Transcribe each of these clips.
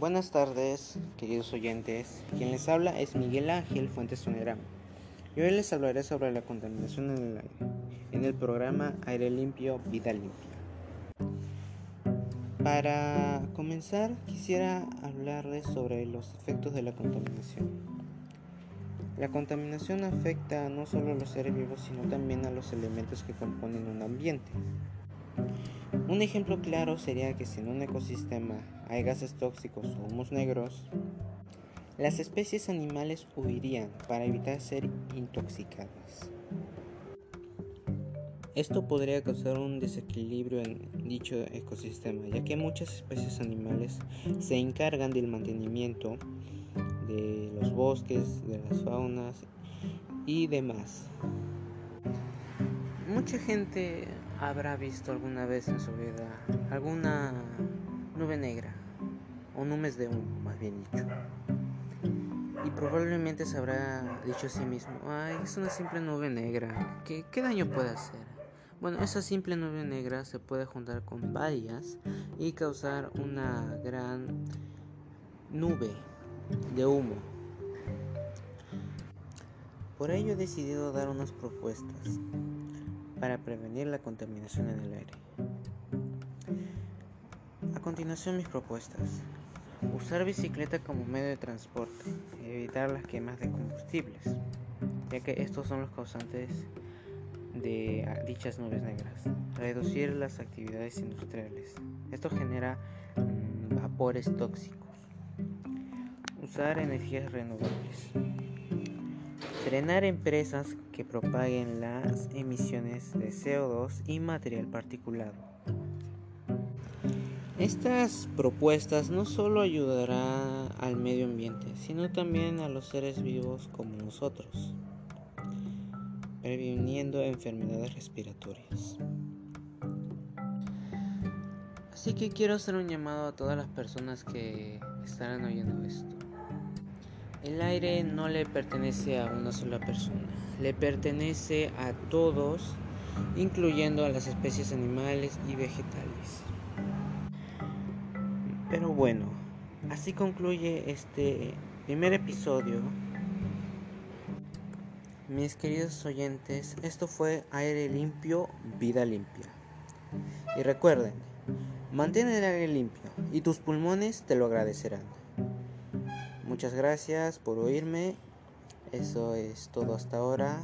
Buenas tardes, queridos oyentes. Quien les habla es Miguel Ángel Fuentes Soneramo. Y hoy les hablaré sobre la contaminación en el aire, en el programa Aire Limpio, Vida Limpia. Para comenzar, quisiera hablarles sobre los efectos de la contaminación. La contaminación afecta no solo a los seres vivos, sino también a los elementos que componen un ambiente. Un ejemplo claro sería que si en un ecosistema hay gases tóxicos o humos negros, las especies animales huirían para evitar ser intoxicadas. Esto podría causar un desequilibrio en dicho ecosistema, ya que muchas especies animales se encargan del mantenimiento de los bosques, de las faunas y demás. Mucha gente habrá visto alguna vez en su vida alguna nube negra o nubes de humo, más bien dicho. Y probablemente se habrá dicho a sí mismo, ay, es una simple nube negra, ¿qué, qué daño puede hacer? Bueno, esa simple nube negra se puede juntar con varias y causar una gran nube de humo. Por ello he decidido dar unas propuestas para prevenir la contaminación en el aire. A continuación mis propuestas. Usar bicicleta como medio de transporte, evitar las quemas de combustibles, ya que estos son los causantes de dichas nubes negras. Reducir las actividades industriales. Esto genera mm, vapores tóxicos. Usar energías renovables. Frenar empresas que propaguen las emisiones de CO2 y material particulado. Estas propuestas no solo ayudarán al medio ambiente, sino también a los seres vivos como nosotros, previniendo enfermedades respiratorias. Así que quiero hacer un llamado a todas las personas que estarán oyendo esto. El aire no le pertenece a una sola persona, le pertenece a todos, incluyendo a las especies animales y vegetales. Pero bueno, así concluye este primer episodio. Mis queridos oyentes, esto fue aire limpio, vida limpia. Y recuerden, mantén el aire limpio y tus pulmones te lo agradecerán. Muchas gracias por oírme. Eso es todo hasta ahora.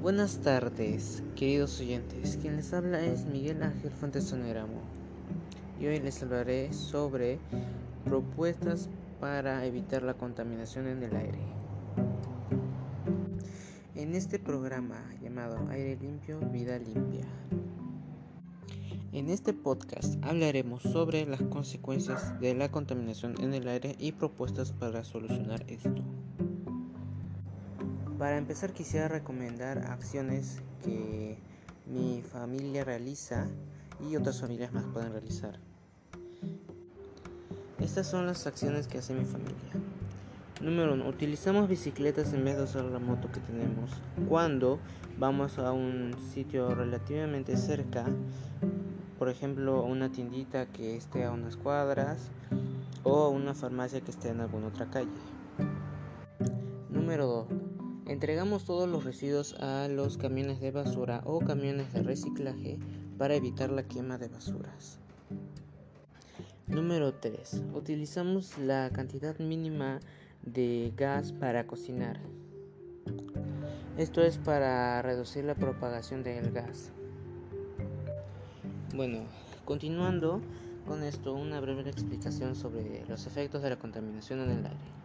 Buenas tardes, queridos oyentes. Quien les habla es Miguel Ángel Fuentes Soneramo. Y hoy les hablaré sobre propuestas para evitar la contaminación en el aire. En este programa llamado Aire Limpio, Vida Limpia. En este podcast hablaremos sobre las consecuencias de la contaminación en el aire y propuestas para solucionar esto. Para empezar quisiera recomendar acciones que mi familia realiza y otras familias más pueden realizar. Estas son las acciones que hace mi familia. Número 1. Utilizamos bicicletas en vez de usar la moto que tenemos. Cuando vamos a un sitio relativamente cerca, por ejemplo, una tiendita que esté a unas cuadras o una farmacia que esté en alguna otra calle. Número 2. Entregamos todos los residuos a los camiones de basura o camiones de reciclaje para evitar la quema de basuras. Número 3. Utilizamos la cantidad mínima de gas para cocinar. Esto es para reducir la propagación del gas. Bueno, continuando con esto, una breve explicación sobre los efectos de la contaminación en el aire.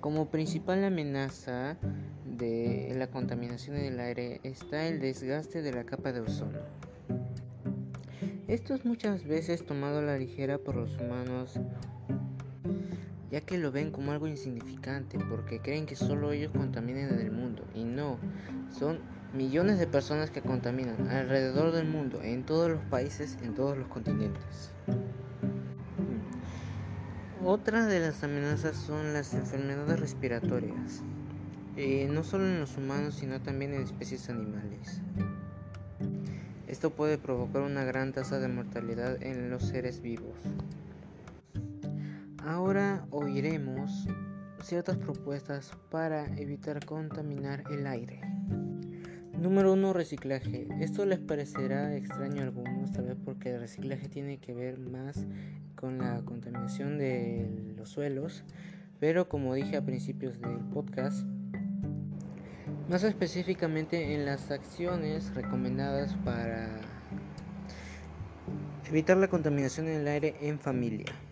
Como principal amenaza de la contaminación en el aire está el desgaste de la capa de ozono. Esto es muchas veces tomado a la ligera por los humanos ya que lo ven como algo insignificante porque creen que solo ellos contaminan en el mundo y no, son millones de personas que contaminan alrededor del mundo, en todos los países, en todos los continentes. Otra de las amenazas son las enfermedades respiratorias. eh, no solo en los humanos, sino también en especies animales. Esto puede provocar una gran tasa de mortalidad en los seres vivos. Ahora oiremos ciertas propuestas para evitar contaminar el aire. Número 1. Reciclaje. Esto les parecerá extraño a algunos, tal vez porque el reciclaje tiene que ver más con la contaminación de los suelos, pero como dije a principios del podcast, más específicamente en las acciones recomendadas para evitar la contaminación en el aire en familia.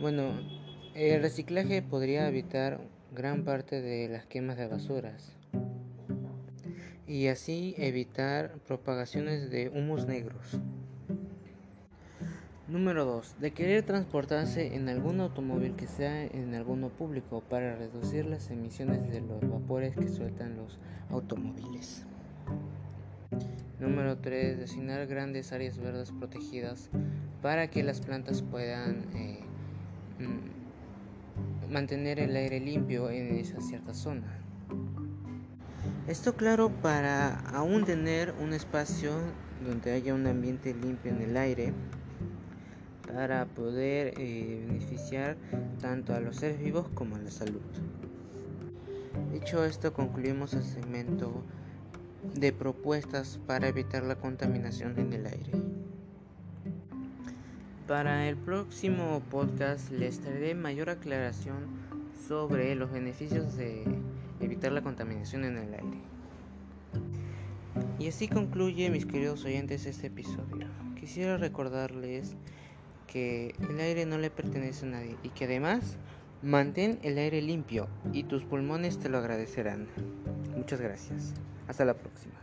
Bueno, el reciclaje podría evitar gran parte de las quemas de basuras y así evitar propagaciones de humos negros. Número 2. De querer transportarse en algún automóvil que sea en alguno público para reducir las emisiones de los vapores que sueltan los automóviles. Número 3. Designar grandes áreas verdes protegidas para que las plantas puedan eh, mantener el aire limpio en esa cierta zona. Esto claro para aún tener un espacio donde haya un ambiente limpio en el aire para poder eh, beneficiar tanto a los seres vivos como a la salud. Dicho esto, concluimos el segmento de propuestas para evitar la contaminación en el aire. Para el próximo podcast les traeré mayor aclaración sobre los beneficios de evitar la contaminación en el aire. Y así concluye, mis queridos oyentes, este episodio. Quisiera recordarles que el aire no le pertenece a nadie y que además mantén el aire limpio y tus pulmones te lo agradecerán. Muchas gracias. Hasta la próxima.